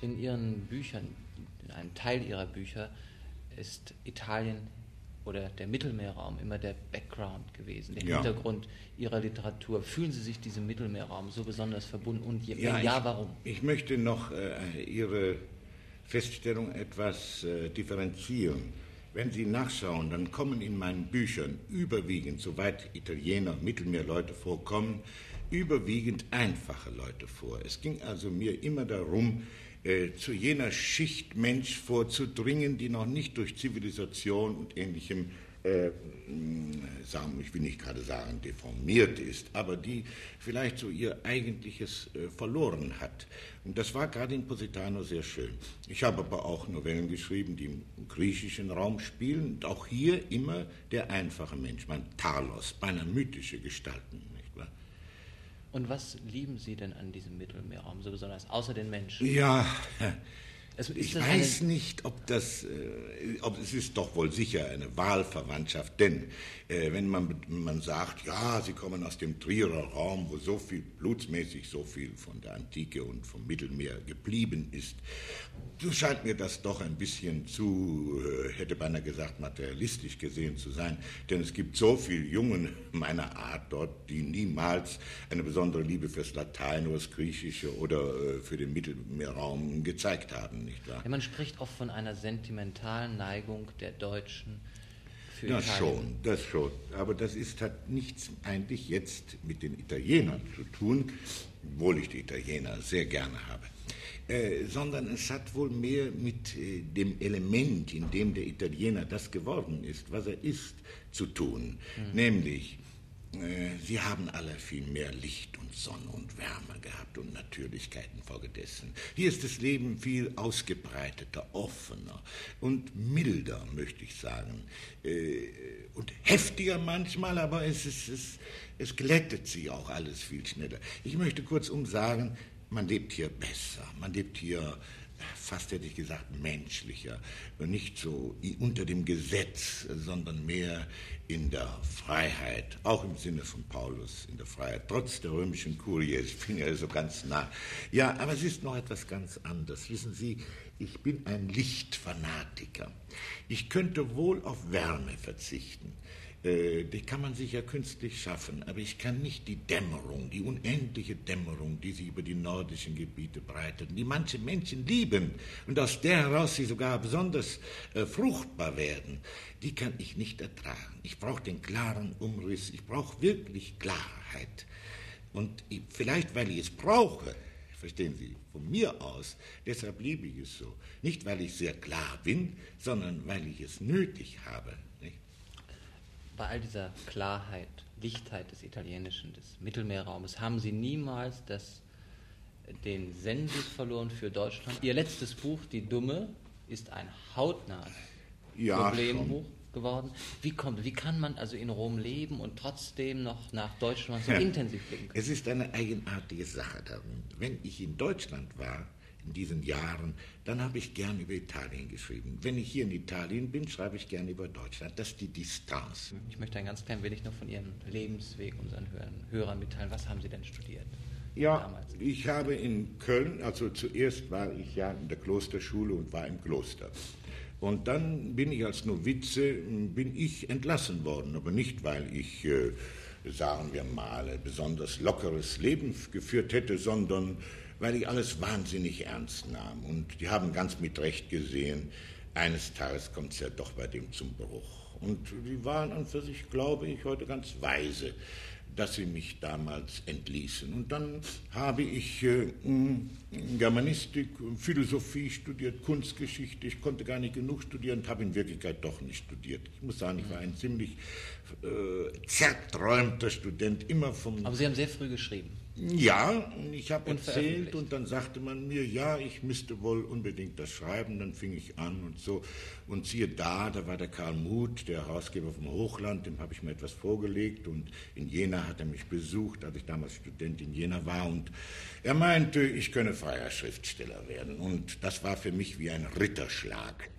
In Ihren Büchern, in einem Teil Ihrer Bücher, ist Italien oder der Mittelmeerraum immer der Background gewesen, der ja. Hintergrund Ihrer Literatur. Fühlen Sie sich diesem Mittelmeerraum so besonders verbunden und ja, ja, ja warum? Ich möchte noch äh, Ihre Feststellung etwas äh, differenzieren. Wenn Sie nachschauen, dann kommen in meinen Büchern überwiegend, soweit Italiener, Mittelmeerleute vorkommen, überwiegend einfache Leute vor. Es ging also mir immer darum, äh, zu jener Schicht Mensch vorzudringen, die noch nicht durch Zivilisation und ähnlichem äh, sagen, ich will nicht gerade sagen, deformiert ist, aber die vielleicht so ihr eigentliches äh, verloren hat. Und das war gerade in Positano sehr schön. Ich habe aber auch Novellen geschrieben, die im griechischen Raum spielen und auch hier immer der einfache Mensch, mein Talos, beinahe mythische Gestalten. Nicht wahr? Und was lieben Sie denn an diesem Mittelmeerraum so besonders, außer den Menschen? Ja, also ich weiß nicht, ob das, äh, ob es ist doch wohl sicher eine Wahlverwandtschaft, denn äh, wenn man, man sagt, ja, Sie kommen aus dem Trierer Raum, wo so viel blutsmäßig so viel von der Antike und vom Mittelmeer geblieben ist, so scheint mir das doch ein bisschen zu, äh, hätte beinahe gesagt, materialistisch gesehen zu sein, denn es gibt so viele Jungen meiner Art dort, die niemals eine besondere Liebe fürs Latein oder das Griechische oder äh, für den Mittelmeerraum gezeigt haben nicht wahr? Ja, man spricht oft von einer sentimentalen Neigung der Deutschen für ja, Italien. schon, das schon. Aber das ist, hat nichts eigentlich jetzt mit den Italienern zu tun, obwohl ich die Italiener sehr gerne habe. Äh, sondern es hat wohl mehr mit äh, dem Element, in dem der Italiener das geworden ist, was er ist, zu tun. Mhm. Nämlich sie haben alle viel mehr Licht und Sonne und Wärme gehabt und Natürlichkeit infolgedessen. Hier ist das Leben viel ausgebreiteter, offener und milder, möchte ich sagen. Äh, und heftiger manchmal, aber es, ist, es, es glättet sich auch alles viel schneller. Ich möchte kurzum sagen, man lebt hier besser, man lebt hier fast hätte ich gesagt, menschlicher, nicht so unter dem Gesetz, sondern mehr in der Freiheit, auch im Sinne von Paulus, in der Freiheit, trotz der römischen Kurie, ich bin ja so ganz nah. Ja, aber es ist noch etwas ganz anderes. Wissen Sie, ich bin ein Lichtfanatiker. Ich könnte wohl auf Wärme verzichten. Äh, die kann man sich ja künstlich schaffen, aber ich kann nicht die Dämmerung, die unendliche Dämmerung, die sich über die nordischen Gebiete breitet, die manche Menschen lieben und aus der heraus sie sogar besonders äh, fruchtbar werden, die kann ich nicht ertragen. Ich brauche den klaren Umriss, ich brauche wirklich Klarheit. Und ich, vielleicht, weil ich es brauche, verstehen Sie, von mir aus, deshalb liebe ich es so. Nicht, weil ich sehr klar bin, sondern weil ich es nötig habe. Nicht? Bei all dieser Klarheit, Dichtheit des Italienischen, des Mittelmeerraumes, haben Sie niemals das, den Sensus verloren für Deutschland? Ihr letztes Buch, Die Dumme, ist ein hautnahes ja, Problembuch schon. geworden. Wie kommt, wie kann man also in Rom leben und trotzdem noch nach Deutschland so ja. intensiv blicken? Es ist eine eigenartige Sache darin. Wenn ich in Deutschland war, in diesen Jahren, dann habe ich gern über Italien geschrieben. Wenn ich hier in Italien bin, schreibe ich gern über Deutschland. Das ist die Distanz. Ich möchte ein ganz klein wenig noch von Ihrem Lebensweg unseren Hörern mitteilen. Was haben Sie denn studiert? Ja, damals? ich habe in Köln, also zuerst war ich ja in der Klosterschule und war im Kloster. Und dann bin ich als Novize, bin ich entlassen worden, aber nicht, weil ich, äh, sagen wir mal, besonders lockeres Leben geführt hätte, sondern weil ich alles wahnsinnig ernst nahm. Und die haben ganz mit Recht gesehen, eines Tages kommt es ja doch bei dem zum Bruch. Und die waren an für sich, glaube ich, heute ganz weise, dass sie mich damals entließen. Und dann habe ich äh, Germanistik, Philosophie studiert, Kunstgeschichte. Ich konnte gar nicht genug studieren und habe in Wirklichkeit doch nicht studiert. Ich muss sagen, ich war ein ziemlich äh, zerträumter Student, immer vom... Aber Sie haben sehr früh geschrieben. Ja, ich habe erzählt und dann sagte man mir, ja, ich müsste wohl unbedingt das schreiben. Dann fing ich an und so. Und siehe da, da war der Karl Muth, der Herausgeber vom Hochland, dem habe ich mir etwas vorgelegt. Und in Jena hat er mich besucht, als ich damals Student in Jena war. Und er meinte, ich könne freier Schriftsteller werden. Und das war für mich wie ein Ritterschlag.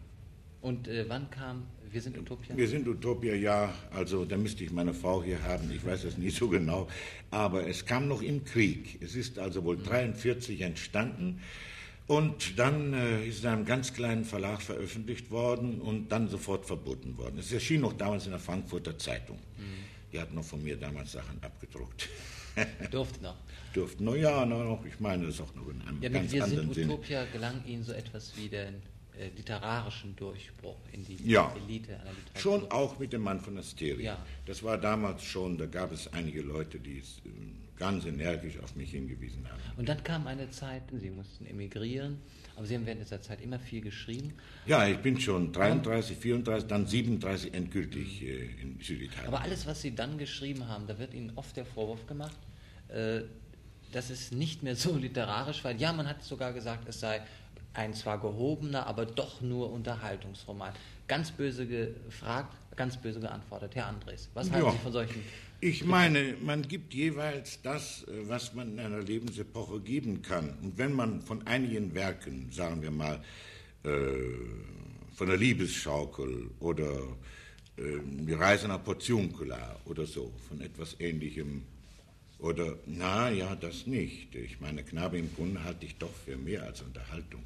Und äh, wann kam Wir sind Utopia? Wir sind Utopia, ja. Also da müsste ich meine Frau hier haben. Ich weiß es nicht so genau. Aber es kam noch im Krieg. Es ist also wohl 1943 entstanden. Und dann äh, ist es in einem ganz kleinen Verlag veröffentlicht worden und dann sofort verboten worden. Es erschien noch damals in der Frankfurter Zeitung. Mhm. Die hat noch von mir damals Sachen abgedruckt. Durfte noch. Durften noch, ja, noch, ich meine das auch noch in einem ja, ganz wir anderen sind Utopia Sinne. gelang Ihnen so etwas wie den äh, literarischen Durchbruch in die ja, Elite einer Literatur. Schon auch mit dem Mann von Asteria. Ja. Das war damals schon, da gab es einige Leute, die es äh, ganz energisch auf mich hingewiesen haben. Und dann kam eine Zeit, Sie mussten emigrieren, aber Sie haben während dieser Zeit immer viel geschrieben. Ja, ich bin schon 33, 34, dann 37 endgültig äh, in Süditalien. Aber alles, was Sie dann geschrieben haben, da wird Ihnen oft der Vorwurf gemacht, äh, dass es nicht mehr so literarisch war. Ja, man hat sogar gesagt, es sei ein zwar gehobener, aber doch nur Unterhaltungsroman. Ganz böse gefragt, ganz böse geantwortet. Herr Andres, was halten ja. Sie von solchen ich meine, man gibt jeweils das, äh, was man in einer Lebensepoche geben kann. Und wenn man von einigen Werken, sagen wir mal, äh, von der Liebesschaukel oder äh, die Reise nach Portiuncula oder so, von etwas Ähnlichem, oder, na ja, das nicht. Ich meine, Knabe im Brunnen halte ich doch für mehr als Unterhaltung.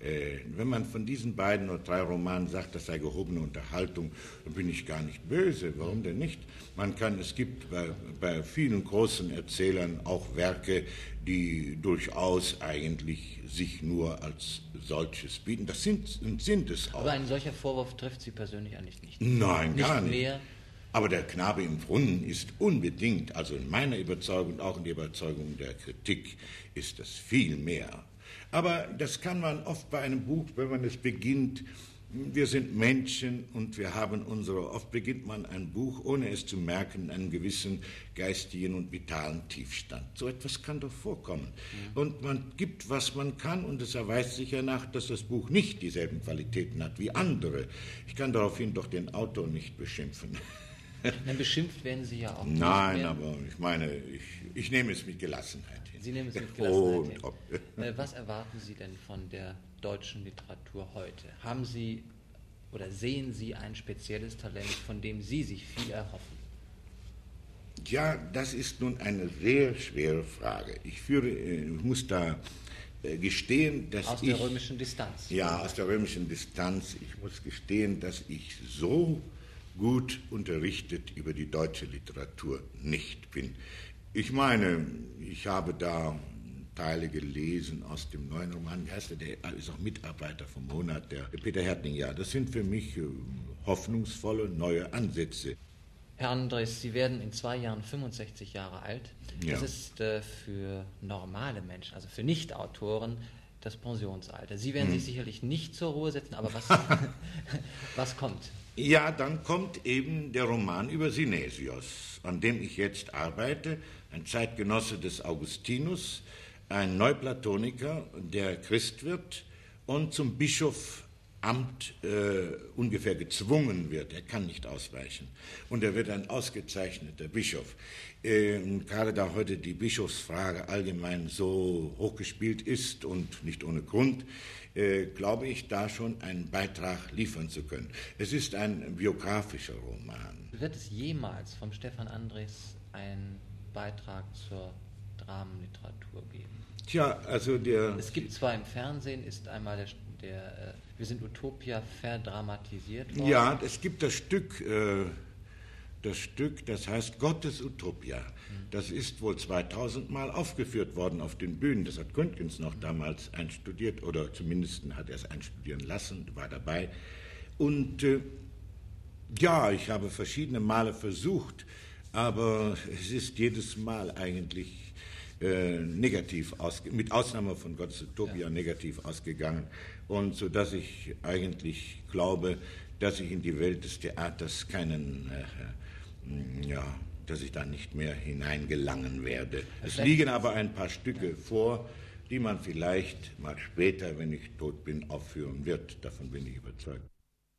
Äh, wenn man von diesen beiden oder drei Romanen sagt, das sei gehobene Unterhaltung, dann bin ich gar nicht böse. Warum denn nicht? Man kann, es gibt bei, bei vielen großen Erzählern auch Werke, die durchaus eigentlich sich nur als solches bieten. Das sind, sind es auch. Aber ein solcher Vorwurf trifft Sie persönlich eigentlich nicht. Nein, nicht gar nicht. Mehr aber der Knabe im Brunnen ist unbedingt, also in meiner Überzeugung, auch in der Überzeugung der Kritik, ist das viel mehr aber das kann man oft bei einem Buch, wenn man es beginnt, wir sind Menschen und wir haben unsere, oft beginnt man ein Buch, ohne es zu merken, einen gewissen geistigen und vitalen Tiefstand. So etwas kann doch vorkommen. Ja. Und man gibt, was man kann und es erweist sich ja nach, dass das Buch nicht dieselben Qualitäten hat wie andere. Ich kann daraufhin doch den Autor nicht beschimpfen. Dann beschimpft werden Sie ja auch. Nein, aber ich meine, ich, ich nehme es mit Gelassenheit. Sie nehmen es mit Gelassenheit oh, hin. Was erwarten Sie denn von der deutschen Literatur heute? Haben Sie oder sehen Sie ein spezielles Talent, von dem Sie sich viel erhoffen? Ja, das ist nun eine sehr schwere Frage. Ich, führe, äh, ich muss da äh, gestehen, dass aus ich... Aus der römischen Distanz. Ja, aus der römischen Distanz. Ich muss gestehen, dass ich so gut unterrichtet über die deutsche Literatur nicht bin. Ich meine, ich habe da Teile gelesen aus dem neuen Roman. Der? Der ist auch Mitarbeiter vom Monat, der Peter Hertling. Ja, das sind für mich äh, hoffnungsvolle neue Ansätze. Herr Andres, Sie werden in zwei Jahren 65 Jahre alt. Ja. Das ist äh, für normale Menschen, also für Nicht-Autoren, das Pensionsalter. Sie werden hm. sich sicherlich nicht zur Ruhe setzen, aber was, was kommt? Ja, dann kommt eben der Roman über Synesios, an dem ich jetzt arbeite ein Zeitgenosse des Augustinus, ein Neuplatoniker, der Christ wird und zum Bischofamt äh, ungefähr gezwungen wird. Er kann nicht ausweichen. Und er wird ein ausgezeichneter Bischof. Äh, gerade da heute die Bischofsfrage allgemein so hochgespielt ist und nicht ohne Grund, äh, glaube ich, da schon einen Beitrag liefern zu können. Es ist ein biografischer Roman. Wird es jemals vom Stefan Andres ein Beitrag zur Dramenliteratur geben? Tja, also der. Es gibt zwar im Fernsehen, ist einmal der, der äh, Wir sind Utopia verdramatisiert worden. Ja, es gibt das Stück, äh, das Stück, das heißt Gottes Utopia. Mhm. Das ist wohl 2000 Mal aufgeführt worden auf den Bühnen. Das hat Gründgens noch damals einstudiert oder zumindest hat er es einstudieren lassen, war dabei. Und äh, ja, ich habe verschiedene Male versucht, aber es ist jedes Mal eigentlich äh, negativ ausgegangen, mit Ausnahme von Gottes Utopia ja. negativ ausgegangen. Und so dass ich eigentlich glaube, dass ich in die Welt des Theaters keinen, äh, ja, dass ich da nicht mehr hineingelangen werde. Es liegen aber ein paar Stücke vor, die man vielleicht mal später, wenn ich tot bin, aufführen wird. Davon bin ich überzeugt.